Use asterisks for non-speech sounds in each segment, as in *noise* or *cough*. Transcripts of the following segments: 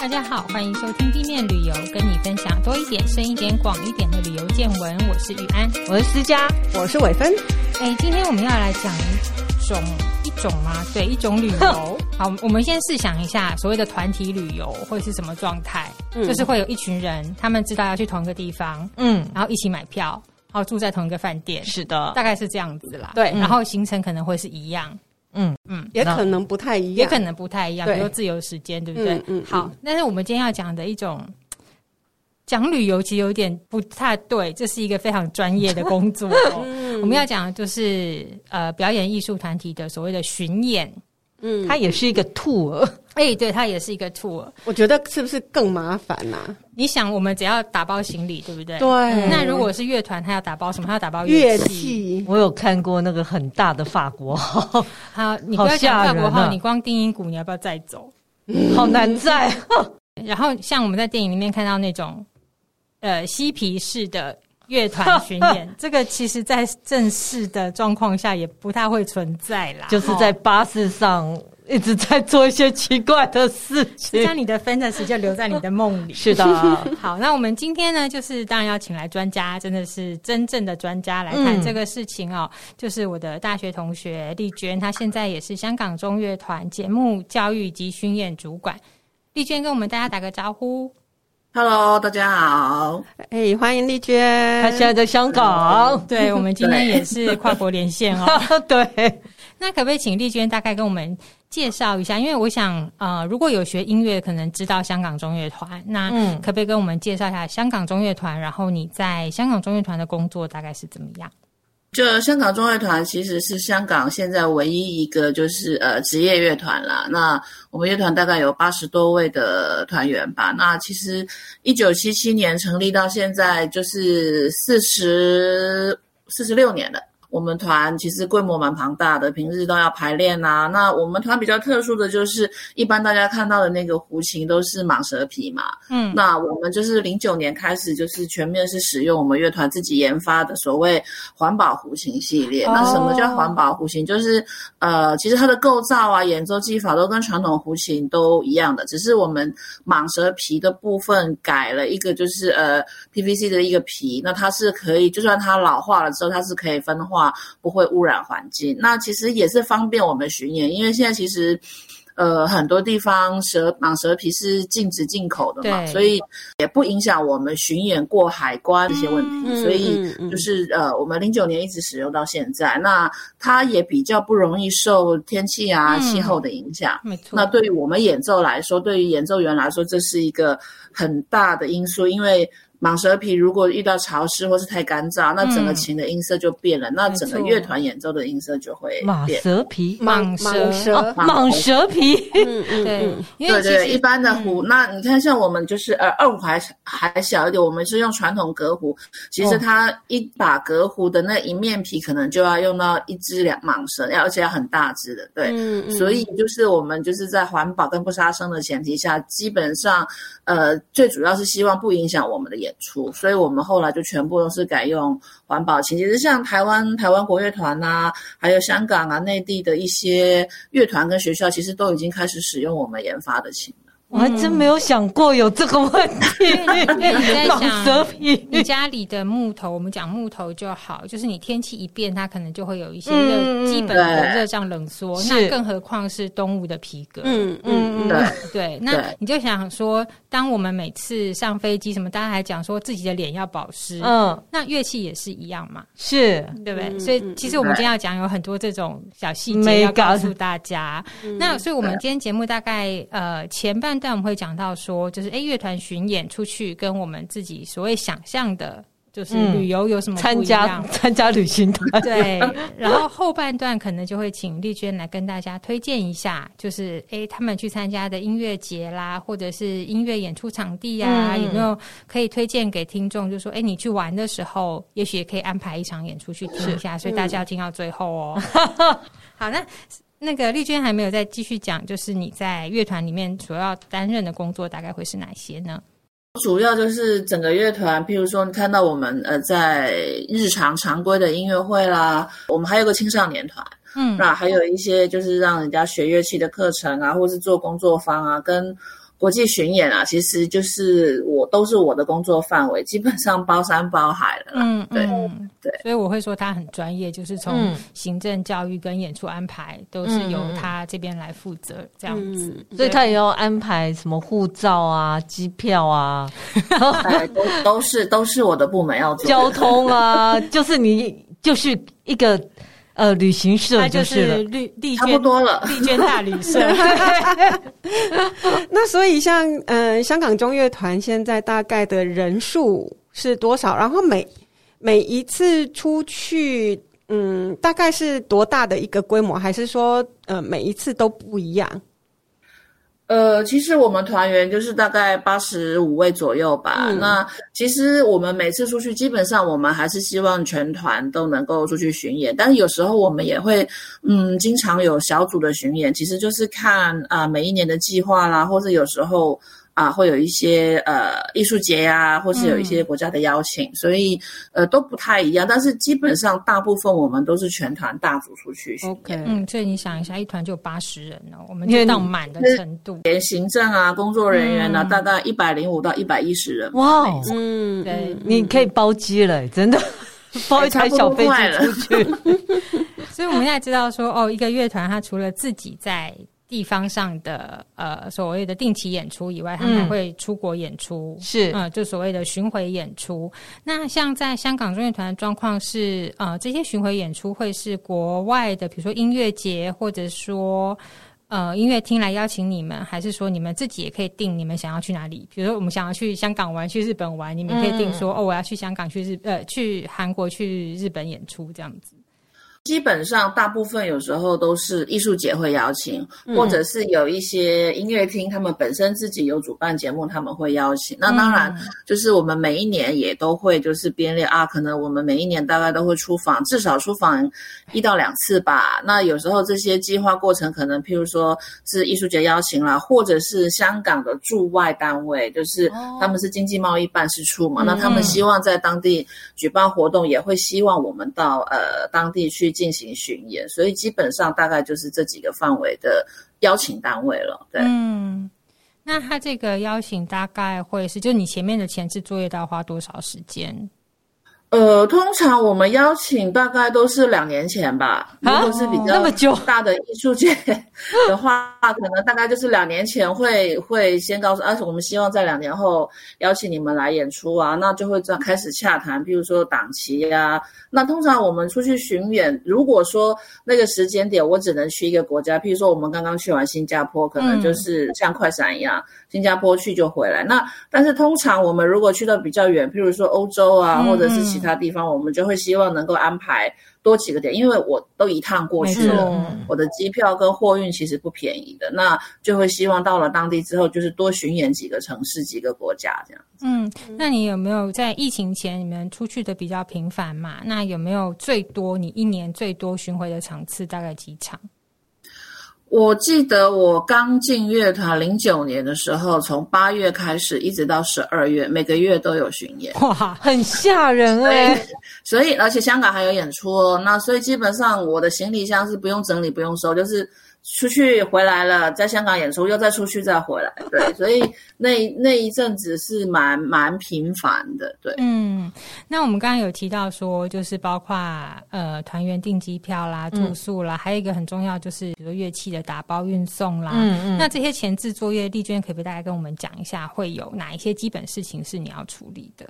大家好，欢迎收听地面旅游，跟你分享多一点、深一点、广一点的旅游见闻。我是玉安，我是思佳，我是伟芬。哎，今天我们要来讲一种一种吗？对，一种旅游。*laughs* 好，我们先试想一下，所谓的团体旅游会是什么状态？嗯，就是会有一群人，他们知道要去同一个地方，嗯，然后一起买票，然后住在同一个饭店。是的，大概是这样子啦。对，然后行程可能会是一样。嗯嗯，也可能不太一样，也可能不太一样，比如自由时间，对不对？嗯，嗯，好，但是我们今天要讲的一种讲旅游，其实有点不太对，这是一个非常专业的工作 *laughs* 我们要讲的就是呃，表演艺术团体的所谓的巡演。嗯，它也是一个 tour，哎、欸，对，它也是一个 tour。我觉得是不是更麻烦呐、啊？你想，我们只要打包行李，对不对？对。那如果是乐团，他要打包什么？他要打包乐器。器我有看过那个很大的法国号。好，*laughs* 你不要讲法国号，你光定音鼓，你要不要再走？嗯、*laughs* 好难载。*laughs* 然后，像我们在电影里面看到那种，呃，嬉皮士的。乐团巡演，*laughs* 这个其实在正式的状况下也不太会存在啦。就是在巴士上一直在做一些奇怪的事情，将你的 fantasy 就留在你的梦里。是的，*laughs* 好，那我们今天呢，就是当然要请来专家，真的是真正的专家来谈这个事情哦。嗯、就是我的大学同学丽娟，她现在也是香港中乐团节目教育及巡演主管。丽娟跟我们大家打个招呼。Hello，大家好。哎，欢迎丽娟。她现在在香港。对，我们今天也是跨国连线哦。*laughs* 对。那可不可以请丽娟大概跟我们介绍一下？因为我想，呃，如果有学音乐，可能知道香港中乐团。那可不可以跟我们介绍一下香港中乐团？然后你在香港中乐团的工作大概是怎么样？就香港中乐团其实是香港现在唯一一个就是呃职业乐团啦。那我们乐团大概有八十多位的团员吧。那其实一九七七年成立到现在就是四十四十六年了。我们团其实规模蛮庞大的，平日都要排练啊。那我们团比较特殊的就是，一般大家看到的那个胡琴都是蟒蛇皮嘛。嗯，那我们就是零九年开始，就是全面是使用我们乐团自己研发的所谓环保胡琴系列。哦、那什么叫环保胡琴？就是呃，其实它的构造啊、演奏技法都跟传统胡琴都一样的，只是我们蟒蛇皮的部分改了一个，就是呃 PVC 的一个皮。那它是可以，就算它老化了之后，它是可以分化。不会污染环境，那其实也是方便我们巡演，因为现在其实，呃，很多地方蛇蟒蛇皮是禁止进口的嘛，所以也不影响我们巡演过海关这些问题，嗯、所以就是呃，我们零九年一直使用到现在，那它也比较不容易受天气啊、气候的影响。没错，那对于我们演奏来说，对于演奏员来说，这是一个很大的因素，因为。蟒蛇皮如果遇到潮湿或是太干燥，那整个琴的音色就变了，嗯、那整个乐团演奏的音色就会变。蟒蛇皮，蟒蛇，蟒蛇皮，嗯嗯，对，因为对对，一般的壶，嗯、那你看像我们就是呃二胡还还小一点，我们是用传统隔壶，其实它一把隔壶的那一面皮可能就要用到一只两蟒蛇，要而且要很大只的，对，嗯嗯，所以就是我们就是在环保跟不杀生的前提下，基本上呃最主要是希望不影响我们的演。演出，所以我们后来就全部都是改用环保琴。其实像台湾台湾国乐团啊，还有香港啊、内地的一些乐团跟学校，其实都已经开始使用我们研发的琴。我还真没有想过有这个问题。嗯、你在想，你家里的木头，我们讲木头就好，就是你天气一变，它可能就会有一些热，基本的热胀冷缩。嗯、那更何况是动物的皮革。嗯嗯嗯，对对。那你就想说，当我们每次上飞机，什么大家还讲说自己的脸要保湿，嗯，那乐器也是一样嘛，是对不对？嗯、所以其实我们今天要讲有很多这种小细节要告诉大家。嗯、那所以我们今天节目大概呃前半。但我们会讲到说，就是哎，乐团巡演出去，跟我们自己所谓想象的，就是旅游有什么？参加参加旅行团。对，然后后半段可能就会请丽娟来跟大家推荐一下，就是哎，他们去参加的音乐节啦，或者是音乐演出场地啊，嗯、有没有可以推荐给听众？就是说，哎，你去玩的时候，也许也可以安排一场演出去听一下。所以大家要听到最后哦。嗯、*laughs* 好，那。那个丽娟还没有再继续讲，就是你在乐团里面主要担任的工作大概会是哪些呢？主要就是整个乐团，譬如说你看到我们呃在日常常规的音乐会啦，我们还有个青少年团，嗯，那还有一些就是让人家学乐器的课程啊，或是做工作坊啊，跟国际巡演啊，其实就是我都是我的工作范围，基本上包山包海了。嗯，对嗯。对，所以我会说他很专业，就是从行政、教育跟演出安排都是由他这边来负责这样子，嗯、所以他也要安排什么护照啊、机票啊，*laughs* 都都是都是我的部门要做交通啊，就是你就是一个。呃，旅行社就是绿丽差不多了，丽娟大旅 *laughs* 社。*laughs* 那所以像呃，香港中乐团现在大概的人数是多少？然后每每一次出去，嗯，大概是多大的一个规模？还是说呃，每一次都不一样？呃，其实我们团员就是大概八十五位左右吧。嗯、那其实我们每次出去，基本上我们还是希望全团都能够出去巡演。但是有时候我们也会，嗯，经常有小组的巡演，其实就是看啊、呃、每一年的计划啦，或者有时候。啊，会有一些呃艺术节呀、啊，或是有一些国家的邀请，嗯、所以呃都不太一样。但是基本上大部分我们都是全团大组出去。OK，嗯，所以你想一下，一团就八十人哦，我们就到满的程度，连行政啊、工作人员呢、啊，嗯、大概一百零五到一百一十人。哇，嗯，对，你可以包机了，真的 *laughs* 包一台小飞机出去。*laughs* 所以我们现在知道说，哦，一个乐团它除了自己在。地方上的呃所谓的定期演出以外，他们还会出国演出，嗯、是呃就所谓的巡回演出。那像在香港中乐团的状况是，呃这些巡回演出会是国外的，比如说音乐节，或者说呃音乐厅来邀请你们，还是说你们自己也可以定你们想要去哪里？比如说我们想要去香港玩，去日本玩，你们可以定说、嗯、哦我要去香港，去日呃去韩国，去日本演出这样子。基本上，大部分有时候都是艺术节会邀请，或者是有一些音乐厅，他们本身自己有主办节目，他们会邀请。那当然，就是我们每一年也都会就是编列啊，可能我们每一年大概都会出访，至少出访一到两次吧。那有时候这些计划过程，可能譬如说是艺术节邀请啦，或者是香港的驻外单位，就是他们是经济贸易办事处嘛，那他们希望在当地举办活动，也会希望我们到呃当地去。进行巡演，所以基本上大概就是这几个范围的邀请单位了。对，嗯，那他这个邀请大概会是，就你前面的前置作业都要花多少时间？呃，通常我们邀请大概都是两年前吧。如果是比较大的艺术界 *laughs* 的话，可能大概就是两年前会会先告诉，而且我们希望在两年后邀请你们来演出啊，那就会这样开始洽谈，比如说档期呀。那通常我们出去巡演，如果说那个时间点我只能去一个国家，譬如说我们刚刚去完新加坡，可能就是像快闪一样，新加坡去就回来。那但是通常我们如果去到比较远，譬如说欧洲啊，或者是。其他地方我们就会希望能够安排多几个点，因为我都一趟过去了，我的机票跟货运其实不便宜的，那就会希望到了当地之后，就是多巡演几个城市、几个国家这样。嗯，那你有没有在疫情前你们出去的比较频繁嘛？那有没有最多你一年最多巡回的场次大概几场？我记得我刚进乐团零九年的时候，从八月开始一直到十二月，每个月都有巡演。哇，很吓人哎！所以，而且香港还有演出哦。那所以基本上我的行李箱是不用整理、不用收，就是。出去回来了，在香港演出，又再出去再回来，*laughs* 对，所以那那一阵子是蛮蛮频繁的，对。嗯，那我们刚刚有提到说，就是包括呃团员订机票啦、住宿啦，嗯、还有一个很重要就是比如乐器的打包运送啦。嗯嗯。那这些前置作业，丽娟可不可以大概跟我们讲一下，会有哪一些基本事情是你要处理的？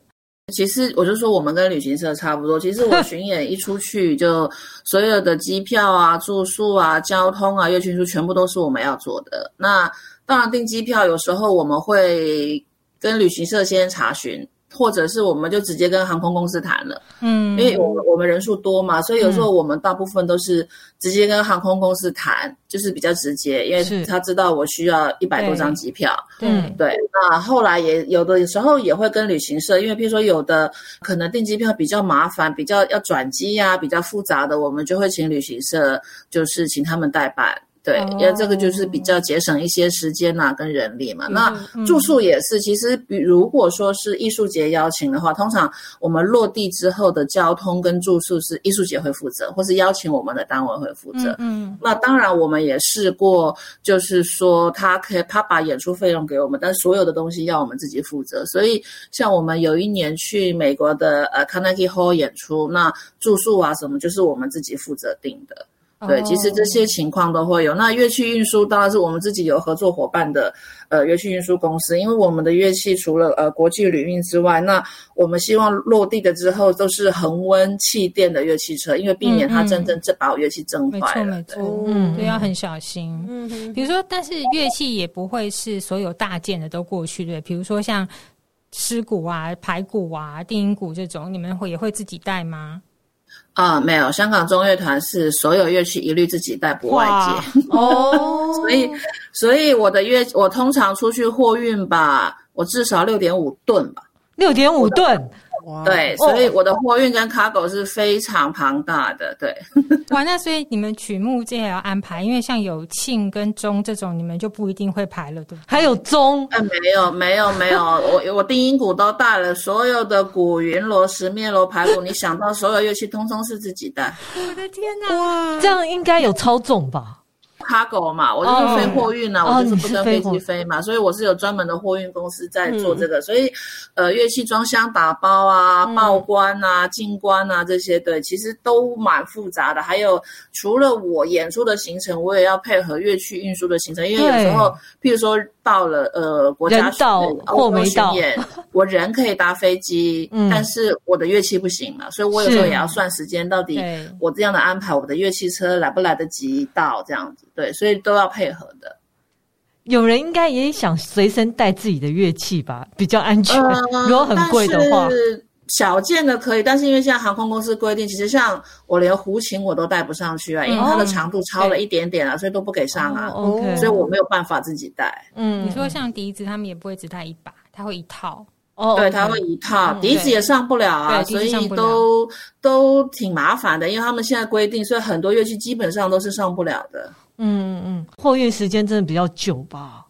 其实我就说我们跟旅行社差不多。其实我 *laughs* 巡演一出去，就所有的机票啊、住宿啊、交通啊、乐器输出全部都是我们要做的。那当然订机票，有时候我们会跟旅行社先查询。或者是我们就直接跟航空公司谈了，嗯，因为我们我们人数多嘛，所以有时候我们大部分都是直接跟航空公司谈，就是比较直接，因为他知道我需要一百多张机票，嗯，对。那后来也有的时候也会跟旅行社，因为譬如说有的可能订机票比较麻烦，比较要转机呀，比较复杂的，我们就会请旅行社，就是请他们代办。对，因为这个就是比较节省一些时间呐、啊、跟人力嘛。那住宿也是，其实比如果说是艺术节邀请的话，通常我们落地之后的交通跟住宿是艺术节会负责，或是邀请我们的单位会负责。嗯，那当然我们也试过，就是说他可以他把演出费用给我们，但所有的东西要我们自己负责。所以像我们有一年去美国的呃 Carnegie Hall 演出，那住宿啊什么就是我们自己负责定的。对，其实这些情况都会有。那乐器运输当然是我们自己有合作伙伴的，呃，乐器运输公司。因为我们的乐器除了呃国际旅运之外，那我们希望落地的之后都是恒温气垫的乐器车，因为避免它真正这把乐器震坏了。没错，没错，嗯，对，要很小心。嗯，比如说，但是乐器也不会是所有大件的都过去，对。比如说像狮鼓啊、排鼓啊、定音鼓这种，你们会也会自己带吗？啊，没有，香港中乐团是所有乐器一律自己带，不外借。哦，*laughs* 所以，所以我的乐，我通常出去货运吧，我至少六点五吨吧，六点五吨。对，所以我的货运跟 cargo 是非常庞大的。对，*laughs* 哇，那所以你们曲目这也要安排，因为像有庆跟钟这种，你们就不一定会排了，对不对？还有钟？哎，没有，没有，没有，我我定音鼓都带了，所有的鼓、云锣、十面锣、排鼓，你想到所有乐器，通通是自己带。我的天哪！哇，这样应该有超重吧？Cargo 嘛，我就是飞货运啊，哦、我就是不跟飞机飞嘛，哦、所以我是有专门的货运公司在做这个，嗯、所以呃，乐器装箱打包啊、报关啊、进关啊这些，对，其实都蛮复杂的。还有除了我演出的行程，我也要配合乐器运输的行程，因为有时候，对譬如说。到了呃国家巡到或没到，*laughs* 我人可以搭飞机，嗯、但是我的乐器不行了，所以我有时候也要算时间，到底我这样的安排，我的乐器车来不来得及到这样子，对，所以都要配合的。有人应该也想随身带自己的乐器吧，比较安全。呃、如果很贵的话。小件的可以，但是因为现在航空公司规定，其实像我连胡琴我都带不上去啊，因为它的长度超了一点点啊，所以都不给上啊。OK，所以我没有办法自己带。嗯，你说像笛子，他们也不会只带一把，他会一套。哦，对，他会一套，笛子也上不了啊，所以都都挺麻烦的，因为他们现在规定，所以很多乐器基本上都是上不了的。嗯嗯嗯，货运时间真的比较久吧？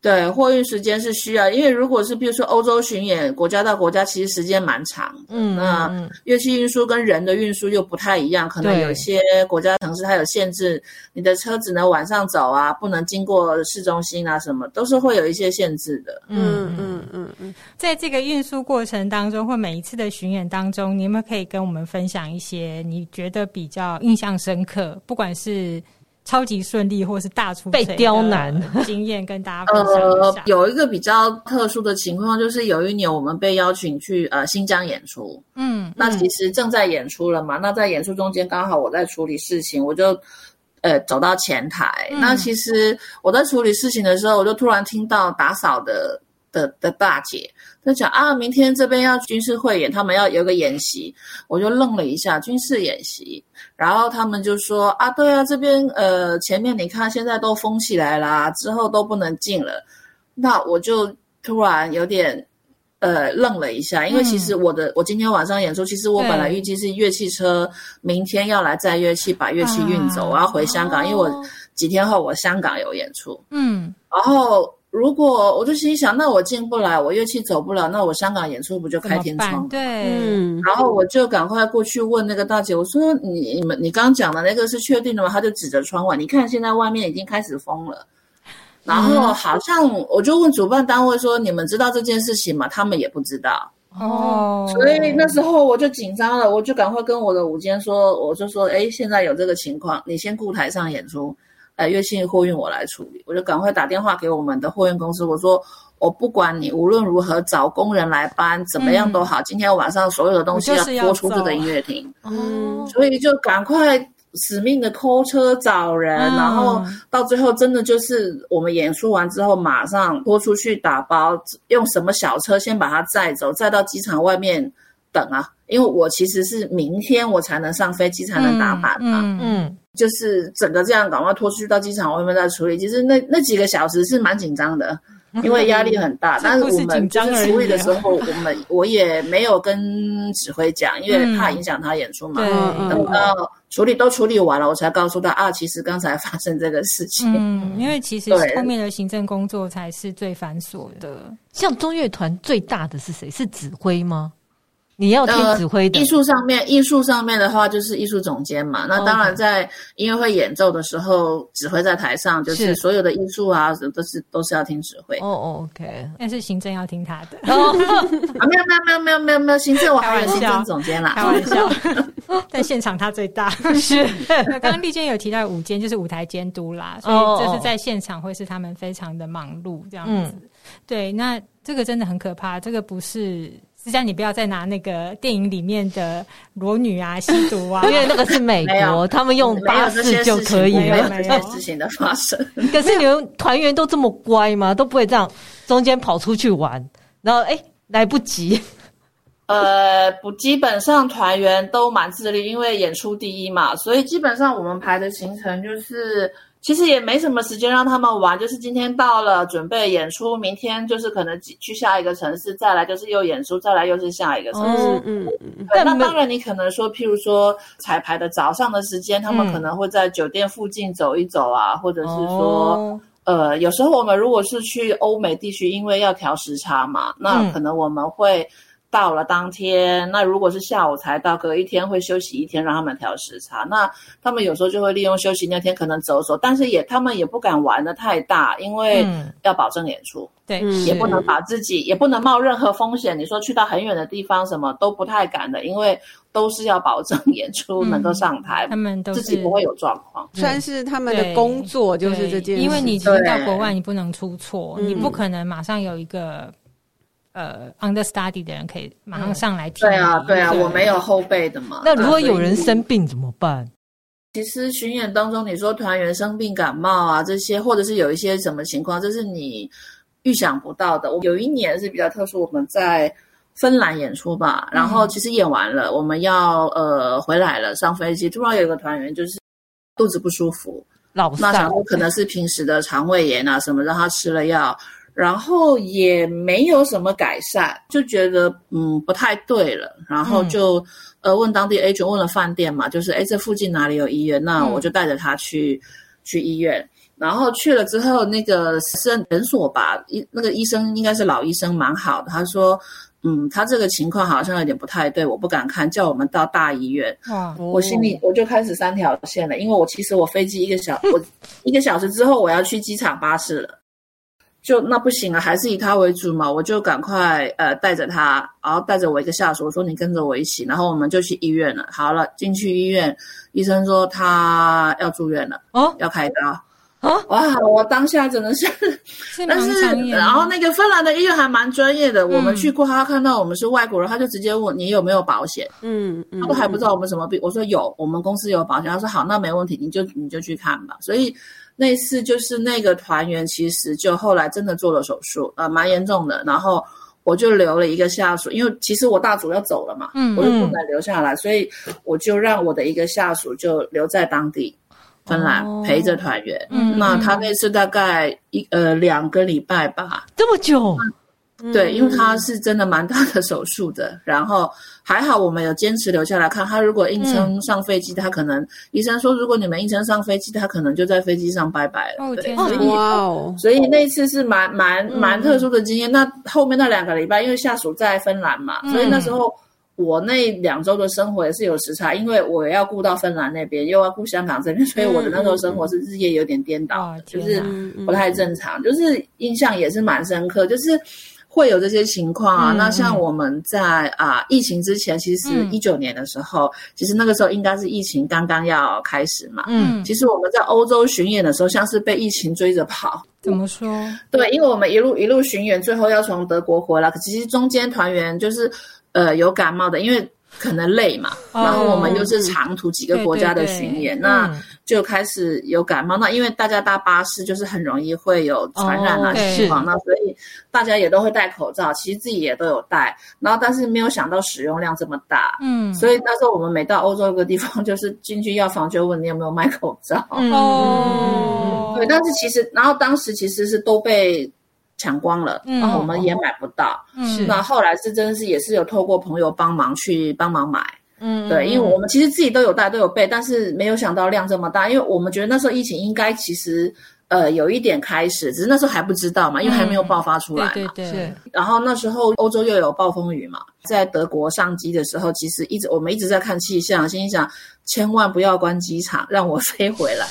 对，货运时间是需要，因为如果是比如说欧洲巡演，国家到国家，其实时间蛮长的。嗯，那乐器运输跟人的运输又不太一样，可能有些国家城市它有限制，你的车只能晚上走啊，不能经过市中心啊，什么都是会有一些限制的。嗯嗯嗯嗯，在这个运输过程当中，或每一次的巡演当中，你们可以跟我们分享一些你觉得比较印象深刻，不管是。超级顺利，或是大出被刁难 *laughs* 经验，跟大家分享一下。呃，有一个比较特殊的情况，就是有一年我们被邀请去呃新疆演出，嗯，那其实正在演出了嘛。嗯、那在演出中间，刚好我在处理事情，我就呃走到前台。嗯、那其实我在处理事情的时候，我就突然听到打扫的的的大姐。她讲啊，明天这边要军事汇演，他们要有个演习，我就愣了一下，军事演习，然后他们就说啊，对啊，这边呃前面你看现在都封起来啦，之后都不能进了，那我就突然有点呃愣了一下，因为其实我的、嗯、我今天晚上演出，其实我本来预计是乐器车明天要来载乐器，把乐器运走，啊、我要回香港，哦、因为我几天后我香港有演出，嗯，然后。如果我就心想，那我进不来，我乐器走不了，那我香港演出不就开天窗？对，嗯，然后我就赶快过去问那个大姐，我说：“你你们你刚刚讲的那个是确定的吗？”她就指着窗外，你看现在外面已经开始封了。然后好像我就问主办单位说：“你们知道这件事情吗？”他们也不知道。哦，所以那时候我就紧张了，我就赶快跟我的舞监说，我就说：“哎，现在有这个情况，你先顾台上演出。”呃，乐器货运我来处理，我就赶快打电话给我们的货运公司，我说我不管你无论如何找工人来搬，怎么样都好，嗯、今天晚上所有的东西要拖出这个音乐厅，嗯，所以就赶快死命的 call 车找人，嗯、然后到最后真的就是我们演出完之后马上拖出去打包，用什么小车先把它载走，载到机场外面等啊，因为我其实是明天我才能上飞机才能打板嘛，嗯就是整个这样赶快拖出去到机场外面再处理，其实那那几个小时是蛮紧张的，因为压力很大。*laughs* 但是我们就是处理的时候，我们我也没有跟指挥讲，因为怕影响他演出嘛。等到处理都处理完了，我才告诉他啊，其实刚才发生这个事情。嗯，因为其实后面的行政工作才是最繁琐的。像中乐团最大的是谁？是指挥吗？你要听指挥的。艺术上面，艺术上面的话就是艺术总监嘛。那当然，在音乐会演奏的时候，指挥在台上，就是所有的艺术啊，都是都是要听指挥。哦，OK。但是行政要听他的。*laughs* 哦，没有没有没有没有没有没有，行政我还有行政总监啦。开玩笑。*laughs* 在现场他最大。是。*laughs* 刚刚丽娟有提到舞监，就是舞台监督啦，所以这是在现场会是他们非常的忙碌这样子。对，那这个真的很可怕，这个不是。实际上，你不要再拿那个电影里面的裸女啊、吸毒啊，*laughs* 因为那个是美国，他们用巴士就可以了。没有这些事情的发生。*laughs* 可是你们团员都这么乖吗？都不会这样中间跑出去玩，然后哎来不及。呃，不，基本上团员都蛮自律，因为演出第一嘛，所以基本上我们排的行程就是。其实也没什么时间让他们玩，就是今天到了准备演出，明天就是可能去下一个城市，再来就是又演出，再来又是下一个城市。嗯嗯嗯。对，那当然你可能说，譬如说彩排的早上的时间，他们可能会在酒店附近走一走啊，或者是说，呃，有时候我们如果是去欧美地区，因为要调时差嘛，那可能我们会。到了当天，那如果是下午才到，隔一天会休息一天，让他们调时差。那他们有时候就会利用休息那天可能走走，但是也他们也不敢玩的太大，因为要保证演出，对、嗯，也不能把自己也不能冒任何风险。你说去到很远的地方，什么都不太敢的，因为都是要保证演出能够上台，他们都自己不会有状况，算是他们的工作就是这件事。因为你其实到国外，你不能出错，你不可能马上有一个。呃，understudy 的人可以马上上来听。对啊，对啊，我没有后备的嘛。那如果有人生病怎么办？其实巡演当中，你说团员生病、感冒啊这些，或者是有一些什么情况，这是你预想不到的。我有一年是比较特殊，我们在芬兰演出吧，然后其实演完了，我们要呃回来了，上飞机，突然有一个团员就是肚子不舒服，老那想说可能是平时的肠胃炎啊什么，让他吃了药。然后也没有什么改善，就觉得嗯不太对了，然后就、嗯、呃问当地 agent 问了饭店嘛，就是哎这附近哪里有医院？那我就带着他去、嗯、去医院，然后去了之后那个诊诊所吧，医那个医生应该是老医生，蛮好的。他说嗯他这个情况好像有点不太对，我不敢看，叫我们到大医院。哇，我心里我就开始三条线了，因为我其实我飞机一个小我 *laughs* 一个小时之后我要去机场巴士了。就那不行啊，还是以他为主嘛。我就赶快呃带着他，然后带着我一个下属，我说你跟着我一起，然后我们就去医院了。好了，进去医院，医生说他要住院了，哦，要开刀，哦，哇，我当下真的是，*laughs* 是 *laughs* 但是然后那个芬兰的医院还蛮专业的，嗯、我们去过，他看到我们是外国人，他就直接问你有没有保险，嗯嗯，他都还不知道我们什么病，我说有，我们公司有保险，他说好，那没问题，你就你就去看吧，所以。那次就是那个团员，其实就后来真的做了手术，呃，蛮严重的。然后我就留了一个下属，因为其实我大主要走了嘛，嗯，我就不能留下来，所以我就让我的一个下属就留在当地芬兰、哦、陪着团员。嗯，那他那次大概一呃两个礼拜吧，这么久。对，因为他是真的蛮大的手术的，然后还好我们有坚持留下来看。他如果硬撑上飞机，嗯、他可能医生说，如果你们硬撑上飞机，他可能就在飞机上拜拜了。哦天，所以哇哦，所以那次是蛮蛮蛮特殊的经验。嗯、那后面那两个礼拜，因为下属在芬兰嘛，嗯、所以那时候我那两周的生活也是有时差，因为我要顾到芬兰那边，又要顾香港这边，所以我的那时候生活是日夜有点颠倒，嗯、就是不太正常，就是印象也是蛮深刻，就是。会有这些情况啊，嗯、那像我们在啊疫情之前，其实一九年的时候，嗯、其实那个时候应该是疫情刚刚要开始嘛。嗯，其实我们在欧洲巡演的时候，像是被疫情追着跑。怎么说？对，因为我们一路一路巡演，最后要从德国回来，可其实中间团员就是呃有感冒的，因为。可能累嘛，然后我们又是长途几个国家的巡演，那就开始有感冒。那因为大家搭巴士就是很容易会有传染啊情况，那所以大家也都会戴口罩，其实自己也都有戴。然后但是没有想到使用量这么大，嗯，所以那时候我们每到欧洲一个地方，就是进去药房就问你有没有卖口罩。哦，对，但是其实，然后当时其实是都被。抢光了，然后我们也买不到。是，那后来是真的是也是有透过朋友帮忙去帮忙买，嗯，对，因为我们其实自己都有带都有备，但是没有想到量这么大，因为我们觉得那时候疫情应该其实。呃，有一点开始，只是那时候还不知道嘛，因为还没有爆发出来嘛。嗯、对对对。然后那时候欧洲又有暴风雨嘛，在德国上机的时候，其实一直我们一直在看气象，心想千万不要关机场，让我 *laughs* 飞回来。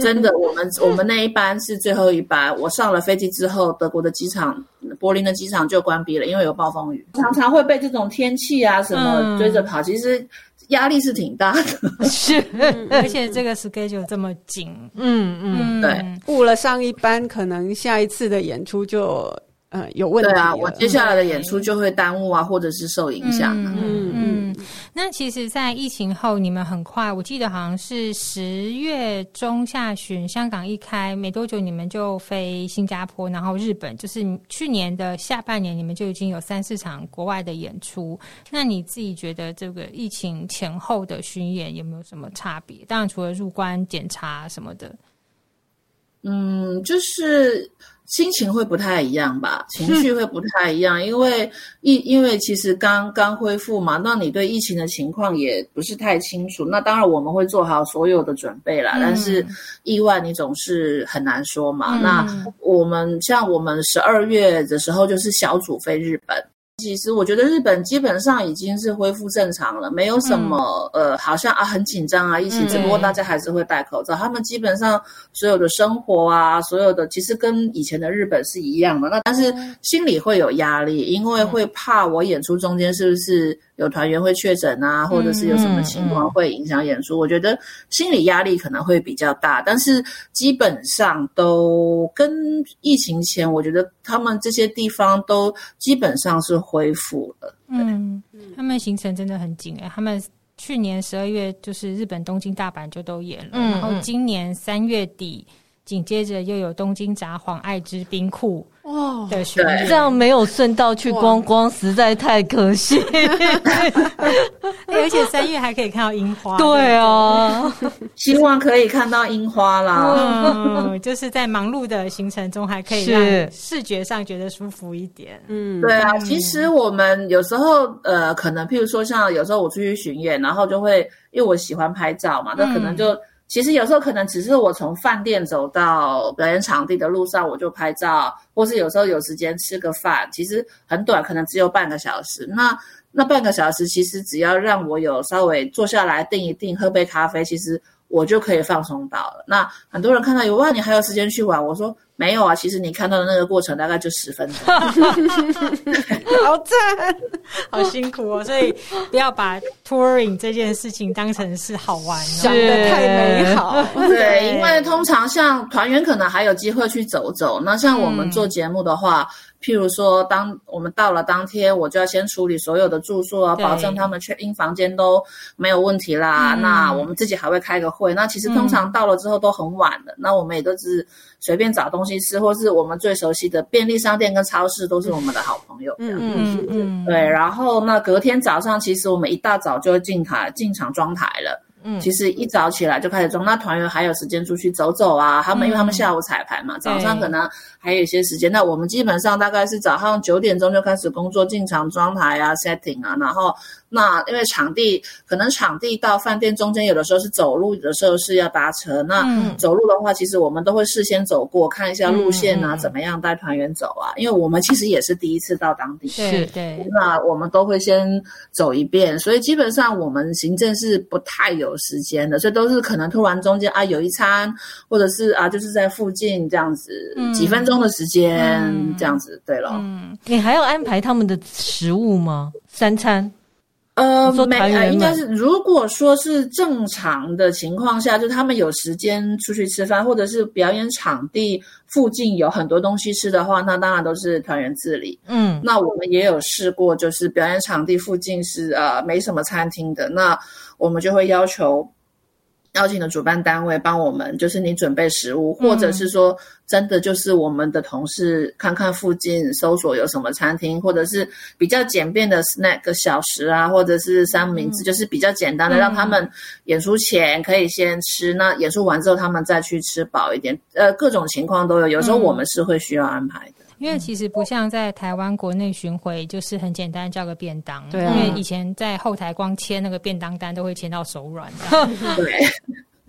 真的，我们我们那一班是最后一班，我上了飞机之后，德国的机场，柏林的机场就关闭了，因为有暴风雨，常常会被这种天气啊什么追着跑，嗯、其实。压力是挺大的，是，而且这个 schedule 这么紧，嗯嗯，对，误了上一班，可能下一次的演出就呃有问题。对啊，我接下来的演出就会耽误啊，或者是受影响。嗯嗯。嗯那其实，在疫情后，你们很快，我记得好像是十月中下旬，香港一开没多久，你们就飞新加坡，然后日本，就是去年的下半年，你们就已经有三四场国外的演出。那你自己觉得这个疫情前后的巡演有没有什么差别？当然，除了入关检查什么的，嗯，就是。心情会不太一样吧，情绪会不太一样，因为疫，因为其实刚刚恢复嘛，那你对疫情的情况也不是太清楚。那当然我们会做好所有的准备啦，嗯、但是意外你总是很难说嘛。嗯、那我们像我们十二月的时候就是小组飞日本。其实我觉得日本基本上已经是恢复正常了，没有什么、嗯、呃，好像啊很紧张啊，疫情，只不过大家还是会戴口罩。他们基本上所有的生活啊，所有的其实跟以前的日本是一样的。那但是心里会有压力，因为会怕我演出中间是不是。有团员会确诊啊，或者是有什么情况会影响演出，嗯嗯、我觉得心理压力可能会比较大。但是基本上都跟疫情前，我觉得他们这些地方都基本上是恢复了。嗯，他们行程真的很紧哎，他们去年十二月就是日本东京、大阪就都演了，嗯、然后今年三月底紧接着又有东京札幌爱知冰库。哇，对，这样没有顺道去观光，实在太可惜。*laughs* 而且三月还可以看到樱花。对啊，希望可以看到樱花啦。嗯，就是在忙碌的行程中，还可以让视觉上觉得舒服一点。嗯，对啊。其实我们有时候，呃，可能譬如说，像有时候我出去巡演，然后就会因为我喜欢拍照嘛，那可能就。其实有时候可能只是我从饭店走到表演场地的路上，我就拍照，或是有时候有时间吃个饭，其实很短，可能只有半个小时。那那半个小时，其实只要让我有稍微坐下来定一定，喝杯咖啡，其实我就可以放松到了。那很多人看到有哇，你还有时间去玩，我说。没有啊，其实你看到的那个过程大概就十分钟，*laughs* 好赞，好辛苦哦。所以不要把 touring 这件事情当成是好玩，想的太美好。对，因为通常像团员可能还有机会去走走，那像我们做节目的话。嗯譬如说，当我们到了当天，我就要先处理所有的住宿啊，保证他们 check in 房间都没有问题啦。嗯、那我们自己还会开个会。那其实通常到了之后都很晚了，嗯、那我们也都是随便找东西吃，或是我们最熟悉的便利商店跟超市都是我们的好朋友。嗯嗯嗯，对。然后那隔天早上，其实我们一大早就会进台进场装台了。嗯，其实一早起来就开始装，那团员还有时间出去走走啊。他们因为他们下午彩排嘛，早上可能还有一些时间。那我们基本上大概是早上九点钟就开始工作，进场装台啊，setting 啊，然后。那因为场地可能场地到饭店中间有的时候是走路，有的时候是要搭车。那走路的话，其实我们都会事先走过，看一下路线啊，怎么样带团员走啊？因为我们其实也是第一次到当地，是对。那我们都会先走一遍，所以基本上我们行政是不太有时间的，所以都是可能突然中间啊有一餐，或者是啊就是在附近这样子几分钟的时间这样子。对了，嗯，你还要安排他们的食物吗？三餐？呃，没，呃，应该是如果说是正常的情况下，就他们有时间出去吃饭，或者是表演场地附近有很多东西吃的话，那当然都是团员自理。嗯，那我们也有试过，就是表演场地附近是呃没什么餐厅的，那我们就会要求。邀请的主办单位帮我们，就是你准备食物，或者是说真的就是我们的同事看看附近搜索有什么餐厅，或者是比较简便的 snack 小食啊，或者是三明治，就是比较简单的，让他们演出前可以先吃，那演出完之后他们再去吃饱一点。呃，各种情况都有，有时候我们是会需要安排的。因为其实不像在台湾国内巡回，就是很简单叫个便当。对、啊，因为以前在后台光签那个便当单都会签到手软的。*laughs* 对。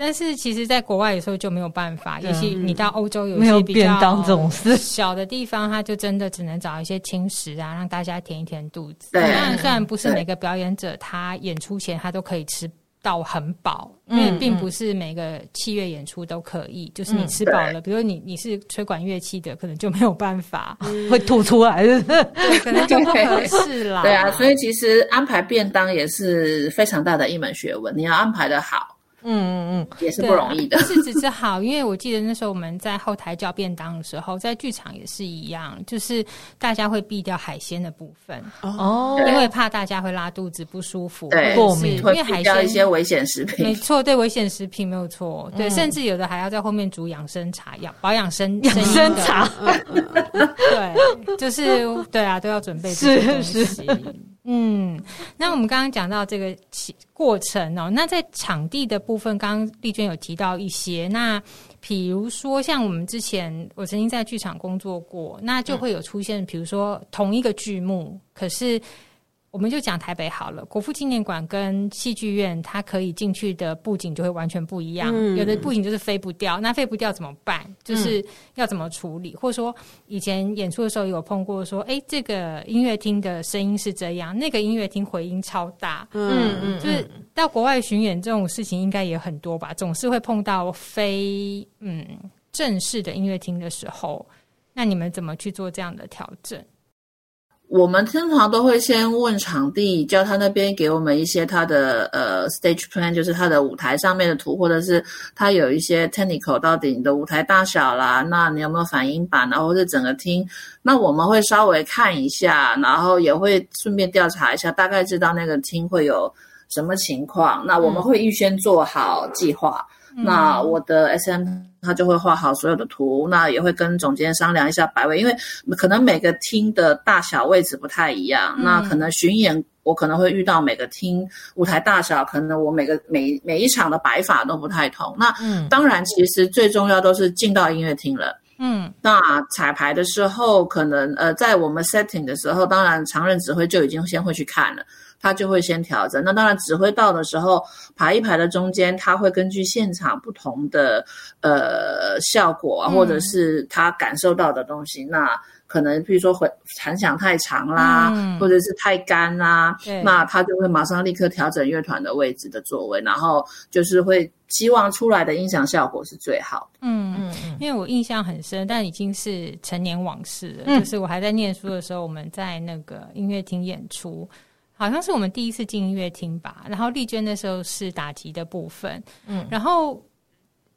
但是其实，在国外有时候就没有办法，尤其你到欧洲有些没有便当这种事小的地方，他就真的只能找一些轻食啊，让大家填一填肚子。对，虽然不是每个表演者他演出前他都可以吃到很饱，因为并不是每个器乐演出都可以，就是你吃饱了，比如你你是吹管乐器的，可能就没有办法，会吐出来，是不是？对，*laughs* 可能就不合适啦。对啊，所以其实安排便当也是非常大的一门学问，你要安排的好。嗯嗯嗯，也是不容易的。不是只是好，因为我记得那时候我们在后台叫便当的时候，在剧场也是一样，就是大家会避掉海鲜的部分哦，因为怕大家会拉肚子不舒服，对，过敏，因为海鲜一些危险食品，没错，对，危险食品没有错，对，甚至有的还要在后面煮养生茶，养保养生养生茶，*laughs* 对，就是对啊，都要准备这些东西。是嗯，那我们刚刚讲到这个过程哦，那在场地的部分，刚刚丽娟有提到一些。那比如说，像我们之前我曾经在剧场工作过，那就会有出现，比如说同一个剧目，可是。我们就讲台北好了，国父纪念馆跟戏剧院，它可以进去的布景就会完全不一样。嗯、有的布景就是飞不掉，那飞不掉怎么办？就是要怎么处理？嗯、或者说以前演出的时候有碰过，说，哎，这个音乐厅的声音是这样，那个音乐厅回音超大。嗯嗯，就是到国外巡演这种事情应该也很多吧？总是会碰到非嗯正式的音乐厅的时候，那你们怎么去做这样的调整？我们通常都会先问场地，叫他那边给我们一些他的呃 stage plan，就是他的舞台上面的图，或者是他有一些 technical，到底你的舞台大小啦，那你有没有反应板啊，或者整个厅，那我们会稍微看一下，然后也会顺便调查一下，大概知道那个厅会有什么情况，那我们会预先做好计划。嗯。那我的 SM 他就会画好所有的图，那也会跟总监商量一下摆位，因为可能每个厅的大小位置不太一样，嗯、那可能巡演我可能会遇到每个厅舞台大小，可能我每个每每一场的摆法都不太同。那当然，其实最重要都是进到音乐厅了。嗯，那彩排的时候，可能呃在我们 setting 的时候，当然常任指挥就已经先会去看了。他就会先调整。那当然，指挥到的时候，排一排的中间，他会根据现场不同的呃效果啊，或者是他感受到的东西，嗯、那可能比如说回弹响太长啦，嗯、或者是太干啦，那他就会马上立刻调整乐团的位置的座位，然后就是会希望出来的音响效果是最好的。嗯嗯嗯，因为我印象很深，但已经是陈年往事了。嗯、就是我还在念书的时候，我们在那个音乐厅演出。好像是我们第一次进音乐厅吧，然后丽娟那时候是打击的部分，嗯，然后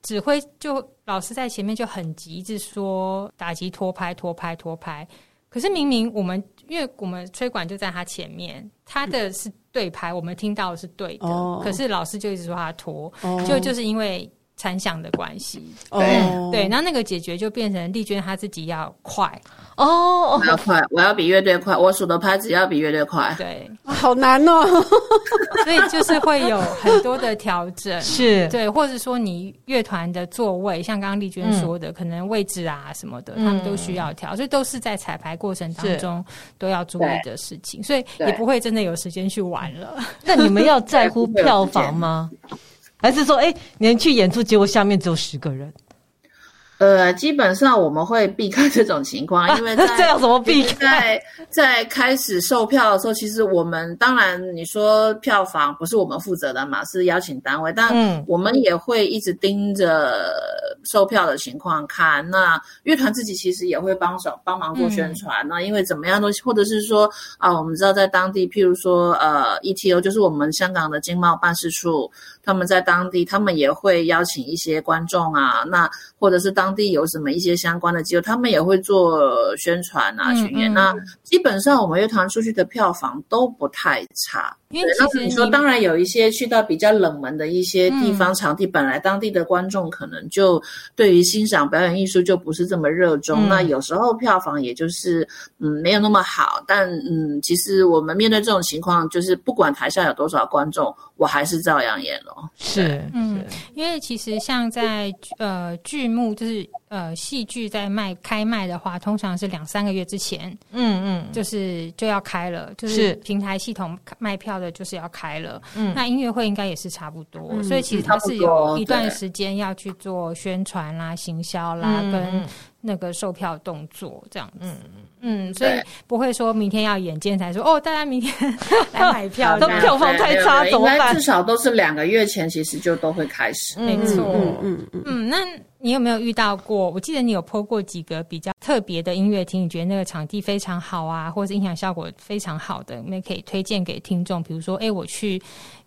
指挥就老师在前面就很急，一直说打击拖拍拖拍拖拍，可是明明我们因为我们吹管就在他前面，他的是对拍，嗯、我们听到的是对的，哦、可是老师就一直说他拖，哦、就就是因为。残响的关系，对、oh. 对，那那个解决就变成丽娟她自己要快。哦，我要快，我要比乐队快，我数的拍子要比乐队快，对，好难哦，*laughs* 所以就是会有很多的调整，是。对，或者说你乐团的座位，像刚刚丽娟说的，嗯、可能位置啊什么的，他们都需要调，所以都是在彩排过程当中都要注意的事情，所以也不会真的有时间去玩了。那你们要在乎票房吗？还是说，哎，你去演出，结果下面只有十个人。呃，基本上我们会避开这种情况，*laughs* 因为在、啊、这样怎么避开？在在开始售票的时候，其实我们当然你说票房不是我们负责的嘛，是邀请单位，但我们也会一直盯着售票的情况看。那乐团自己其实也会帮手帮忙做宣传。嗯、那因为怎么样都，或者是说啊，我们知道在当地，譬如说呃，ETO 就是我们香港的经贸办事处，他们在当地，他们也会邀请一些观众啊，那或者是当。地有什么一些相关的机构，他们也会做宣传啊、巡演。嗯嗯、那基本上我们乐团出去的票房都不太差。因为你说，当然有一些去到比较冷门的一些地方场地，本来当地的观众可能就对于欣赏表演艺术就不是这么热衷，那有时候票房也就是嗯没有那么好。但嗯，其实我们面对这种情况，就是不管台下有多少观众，我还是照样演咯。是，嗯，因为其实像在呃剧目就是。呃，戏剧在卖开卖的话，通常是两三个月之前，嗯嗯，就是就要开了，就是平台系统卖票的，就是要开了。嗯，那音乐会应该也是差不多，嗯、所以其实它是有一段时间要去做宣传啦、行销啦，嗯、跟那个售票动作这样子。嗯嗯，所以不会说明天要演，今天才说哦，大家明天来买票，*laughs* 都票房太差怎么办？至少都是两个月前，其实就都会开始。没错，嗯嗯嗯，嗯，那。你有没有遇到过？我记得你有 po 过几个比较特别的音乐厅，你觉得那个场地非常好啊，或者是音响效果非常好的，那可以推荐给听众。比如说，哎，我去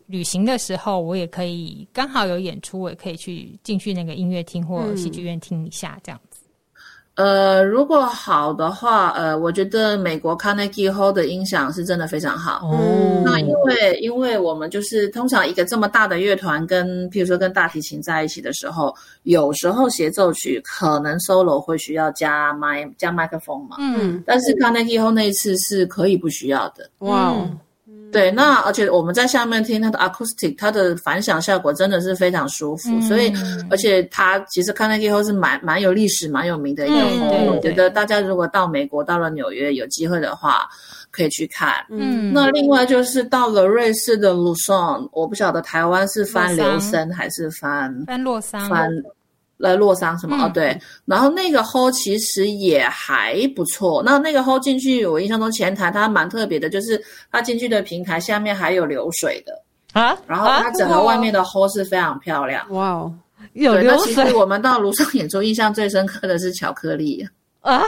旅行的时候，我也可以刚好有演出，我也可以去进去那个音乐厅或戏剧院听一下，这样子。呃，如果好的话，呃，我觉得美国 Carnegie Hall 的音响是真的非常好。哦，那因为因为我们就是通常一个这么大的乐团跟，譬如说跟大提琴在一起的时候，有时候协奏曲可能 solo 会需要加麦加麦克风嘛。嗯，但是 Carnegie Hall 那一次是可以不需要的。哇哦。对，那而且我们在下面听它的 acoustic，它的反响效果真的是非常舒服。嗯、所以，而且它其实 Carnegie Hall 是蛮蛮有历史、蛮有名的一个 hall。我觉得大家如果到美国、到了纽约有机会的话，可以去看。嗯，那另外就是到了瑞士的 Lausanne，我不晓得台湾是翻琉森还是翻翻洛桑翻。来洛桑什么？嗯、哦，对，然后那个 hole 其实也还不错。那那个 hole 进去，我印象中前台它蛮特别的，就是它进去的平台下面还有流水的啊。然后它整个外面的 hole 是非常漂亮。哇哦，有流水。其实我们到庐山演出，印象最深刻的是巧克力啊。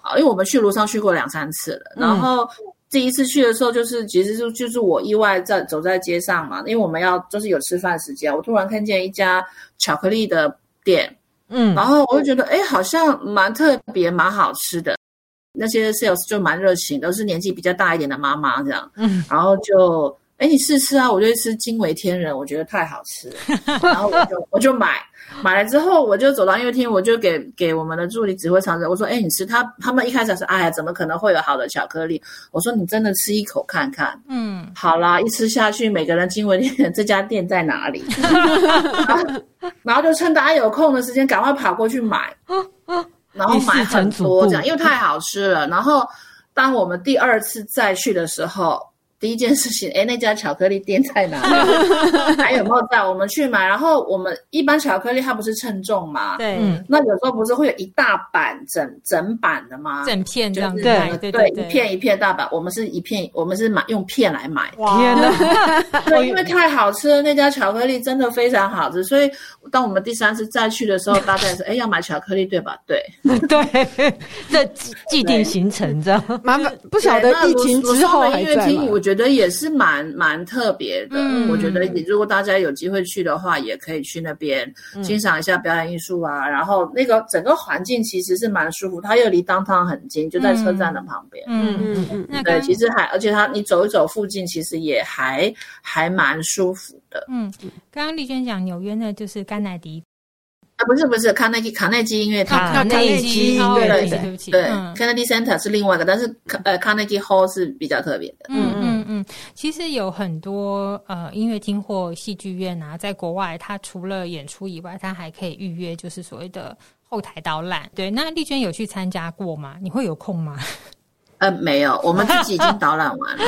啊，因为我们去庐山去过两三次了。然后第一次去的时候，就是其实就就是我意外在走在街上嘛，因为我们要就是有吃饭时间，我突然看见一家巧克力的。店，嗯，然后我就觉得，哎，好像蛮特别，蛮好吃的。那些 sales 就蛮热情，都是年纪比较大一点的妈妈这样，嗯，然后就，哎，你试吃啊，我就吃惊为天人，我觉得太好吃了，然后我就我就买。买了之后，我就走到音乐厅，我就给给我们的助理指挥长者，我说：“哎，你吃他他们一开始是哎呀，怎么可能会有好的巧克力？”我说：“你真的吃一口看看。”嗯，好啦，一吃下去，每个人惊为天人，这家店在哪里？*laughs* 然后，*laughs* 然后就趁大家有空的时间，赶快跑过去买，*laughs* 然后买很多这样，因为太好吃了。然后，当我们第二次再去的时候。第一件事情，哎，那家巧克力店在哪里？*laughs* 还有没有在？我们去买。然后我们一般巧克力它不是称重嘛？对。那有时候不是会有一大板整整板的吗？整片这样子。对对对，一片一片大板。我们是一片，我们是买用片来买。天哪！*laughs* 对，因为太好吃了，那家巧克力真的非常好吃。所以当我们第三次再去的时候，大概是哎要买巧克力对吧？对 *laughs* 对，这既定行程这样。麻烦不晓得疫情之后还在吗？我觉得。觉得也是蛮蛮特别的。嗯、我觉得，如果大家有机会去的话，也可以去那边欣赏一下表演艺术啊。嗯、然后，那个整个环境其实是蛮舒服，它又离 downtown 很近，就在车站的旁边。嗯嗯嗯，嗯对，其实还而且它你走一走附近，其实也还还蛮舒服的。嗯，刚刚丽娟讲纽约呢，就是甘乃迪。啊，不是不是，卡内基卡内基音乐厅，卡内基对对对对，Kennedy Center 是另外一个，但是呃，Carnegie Hall 是比较特别的。嗯，其实有很多呃音乐厅或戏剧院啊，在国外，它除了演出以外，它还可以预约，就是所谓的后台导览。对，那丽娟有去参加过吗？你会有空吗？呃，没有，我们自己已经导览完了。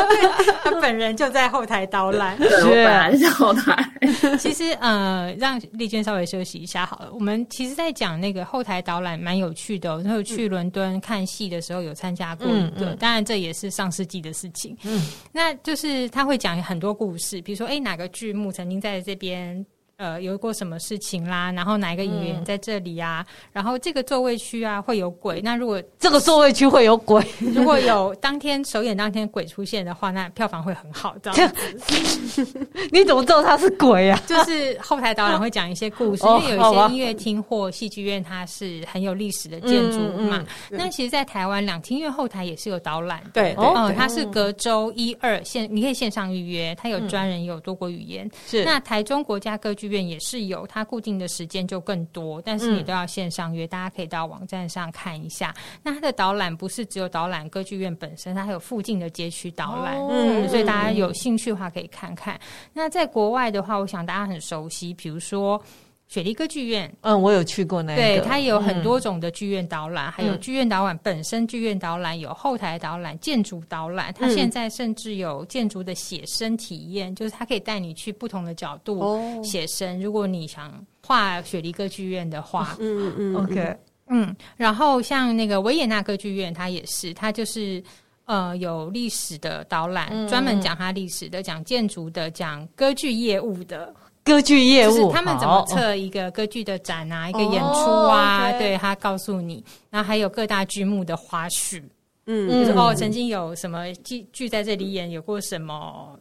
*laughs* 他本人就在后台导览，对，我本来是后台。*laughs* 其实，呃，让丽娟稍微休息一下好了。我们其实，在讲那个后台导览，蛮有趣的。然后去伦敦看戏的时候，有参加过一个，当然这也是上世纪的事情。嗯，那就是他会讲很多故事，比如说，哎，哪个剧目曾经在这边。呃有过什么事情啦，然后哪一个演员在这里啊，嗯、然后这个座位区啊会有鬼。那如果 *laughs* 这个座位区会有鬼，*laughs* 如果有当天首演当天鬼出现的话，那票房会很好。这样子，*laughs* 你怎么知道他是鬼啊？就是后台导演会讲一些故事，因为有一些音乐厅或戏剧院它是很有历史的建筑嘛。嗯嗯、那其实，在台湾两厅院后台也是有导览，对，哦，它是隔周一二线，你可以线上预约，它有专人，有多国语言。是，那台中国家歌剧院也是有，它固定的时间就更多，但是你都要线上约，大家可以到网站上看一下。那它的导览不是只有导览歌剧院本身，它还有附近的街区导览，嗯，所以大家有兴趣的话可以看看。那在国外的话，我想大家很熟悉，比如说。雪梨歌剧院，嗯，我有去过那个，对，它有很多种的剧院导览，嗯、还有剧院导览本身，剧院导览有后台导览、建筑导览，它现在甚至有建筑的写生体验，嗯、就是它可以带你去不同的角度写生。哦、如果你想画雪梨歌剧院的话，嗯嗯，OK，嗯，然后像那个维也纳歌剧院，它也是，它就是呃有历史的导览，嗯、专门讲它历史的，讲建筑的，讲歌剧业务的。歌剧业务，就是他们怎么测一个歌剧的展啊，一个演出啊？哦、对，他告诉你，然后还有各大剧目的花絮，嗯，就是哦，曾经有什么剧剧在这里演，有过什么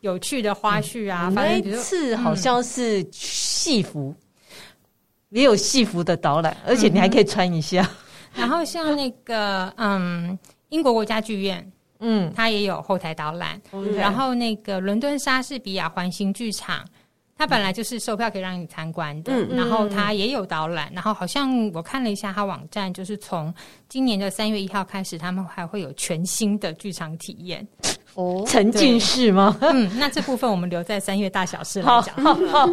有趣的花絮啊？嗯、反正比如说，是好像是戏服，嗯、也有戏服的导览，而且你还可以穿一下。然后像那个嗯，英国国家剧院，嗯，它也有后台导览。嗯、然后那个伦敦莎士比亚环形剧场。它本来就是售票可以让你参观的，嗯、然后它也有导览，然后好像我看了一下它网站，就是从今年的三月一号开始，他们还会有全新的剧场体验哦，沉浸式吗？嗯，那这部分我们留在三月大小事来讲。好，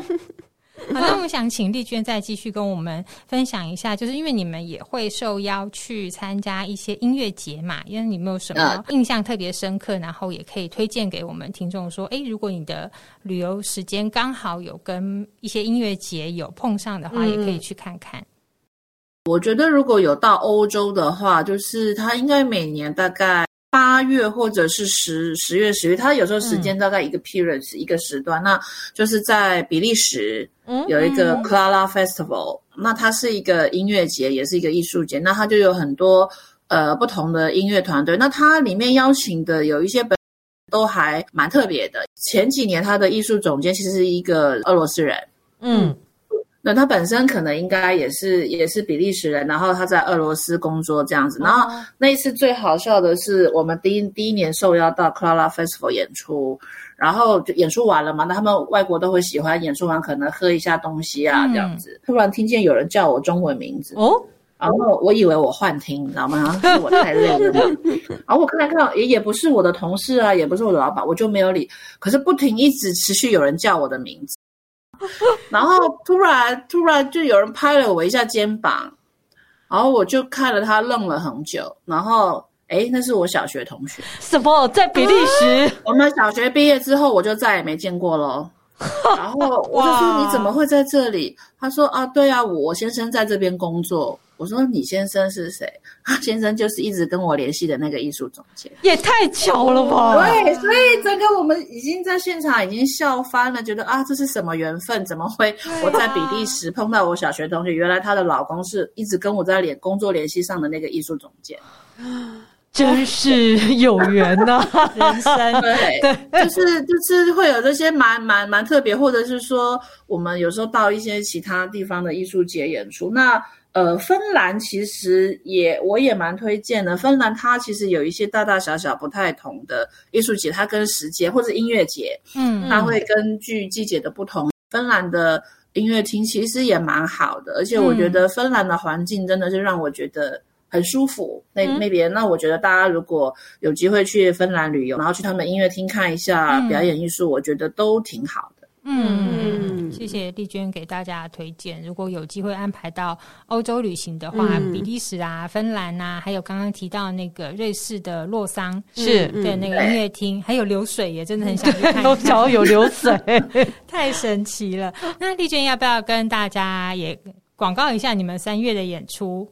*laughs* 那我想请丽娟再继续跟我们分享一下，就是因为你们也会受邀去参加一些音乐节嘛，因为你们有什么印象特别深刻，然后也可以推荐给我们听众说，哎，如果你的旅游时间刚好有跟一些音乐节有碰上的话，也可以去看看。我觉得如果有到欧洲的话，就是他应该每年大概。八月或者是十十月十月，它有时候时间大概一个 period、嗯、一个时段，那就是在比利时有一个 Clara Festival，、嗯、那它是一个音乐节，也是一个艺术节，那它就有很多呃不同的音乐团队，那它里面邀请的有一些本都还蛮特别的。前几年它的艺术总监其实是一个俄罗斯人，嗯。那他本身可能应该也是也是比利时人，然后他在俄罗斯工作这样子。然后那一次最好笑的是，我们第一第一年受邀到 Clara Festival 演出，然后就演出完了嘛，那他们外国都会喜欢演出完可能喝一下东西啊这样子。突然听见有人叫我中文名字哦，然后我以为我幻听，你知道吗？*laughs* 是我太累了。然后我看来看也也不是我的同事啊，也不是我的老板，我就没有理。可是不停一直持续有人叫我的名字。*laughs* 然后突然突然就有人拍了我一下肩膀，然后我就看了他愣了很久，然后哎，那是我小学同学。什么？在比利时？我们小学毕业之后我就再也没见过喽。*laughs* 然后我就说，你怎么会在这里？他说啊，对啊，我先生在这边工作。我说你先生是谁？他先生就是一直跟我联系的那个艺术总监。也太巧了吧！对，所以整个我们已经在现场已经笑翻了，觉得啊，这是什么缘分？怎么会我在比利时碰到我小学同学？原来她的老公是一直跟我在联工作联系上的那个艺术总监。真是有缘呐、啊，人生对 *laughs* 对，就是就是会有这些蛮蛮蛮特别，或者是说我们有时候到一些其他地方的艺术节演出。那呃，芬兰其实也我也蛮推荐的。芬兰它其实有一些大大小小不太同的艺术节，它跟时节或者音乐节，嗯，它会根据季节的不同。芬兰的音乐厅其实也蛮好的，而且我觉得芬兰的环境真的是让我觉得。很舒服，那那边，那我觉得大家如果有机会去芬兰旅游，然后去他们音乐厅看一下表演艺术，嗯、我觉得都挺好的。嗯，谢谢丽娟给大家的推荐。如果有机会安排到欧洲旅行的话，嗯、比利时啊、芬兰啊，还有刚刚提到那个瑞士的洛桑，是对那个音乐厅，还有流水，也真的很想去看看。*laughs* 都脚有流水，*laughs* 太神奇了。那丽娟要不要跟大家也广告一下你们三月的演出？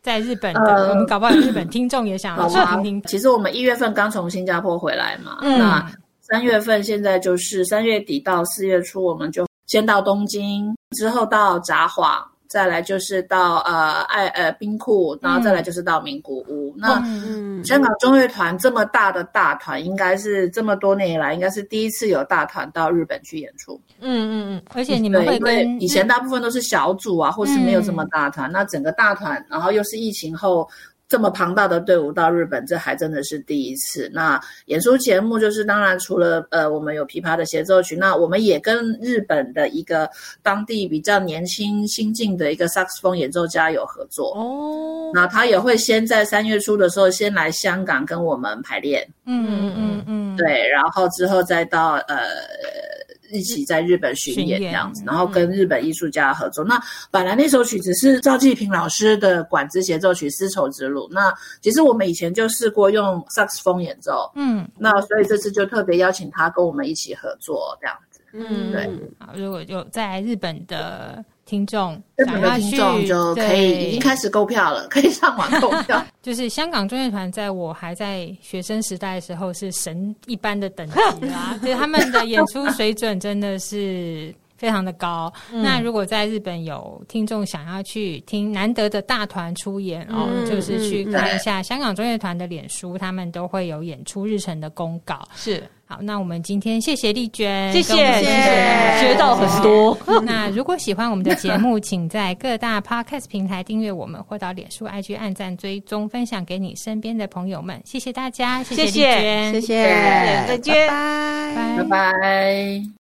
在日本的，呃、我们搞不好日本听众也想要去听听。其实我们一月份刚从新加坡回来嘛，嗯、那三月份现在就是三月底到四月初，我们就先到东京，之后到札幌，再来就是到呃爱呃兵库，然后再来就是到名古屋。嗯、那、嗯、香港中乐团这么大的大团，应该是这么多年以来，应该是第一次有大团到日本去演出。嗯嗯嗯，而且你们会跟以前大部分都是小组啊，或是没有这么大团，嗯、那整个大团，然后又是疫情后。这么庞大的队伍到日本，这还真的是第一次。那演出节目就是，当然除了呃，我们有琵琶的协奏曲，那我们也跟日本的一个当地比较年轻新进的一个萨克斯风演奏家有合作哦。那他也会先在三月初的时候先来香港跟我们排练，嗯嗯嗯嗯，对，然后之后再到呃。一起在日本巡演这样子，然后跟日本艺术家合作。嗯、那本来那首曲子是赵季平老师的管子协奏曲《丝绸之路》。那其实我们以前就试过用萨克斯风演奏，嗯，那所以这次就特别邀请他跟我们一起合作这样子。嗯，对。好，如果就在日本的。听众，日本的听众就可以已经开始购票了，*laughs* 可以上网购票。*laughs* 就是香港中乐团，在我还在学生时代的时候，是神一般的等级啦，*laughs* 就是他们的演出水准真的是非常的高。嗯、那如果在日本有听众想要去听难得的大团出演，哦、嗯，就是去看一下香港中乐团的脸书，他们都会有演出日程的公告。是。好，那我们今天谢谢丽娟，谢谢，谢谢，学到很多。那如果喜欢我们的节目，请在各大 Podcast 平台订阅我们，或到脸书、IG 按赞、追踪、分享给你身边的朋友们。谢谢大家，谢谢丽娟，谢谢，再见，拜拜，拜拜。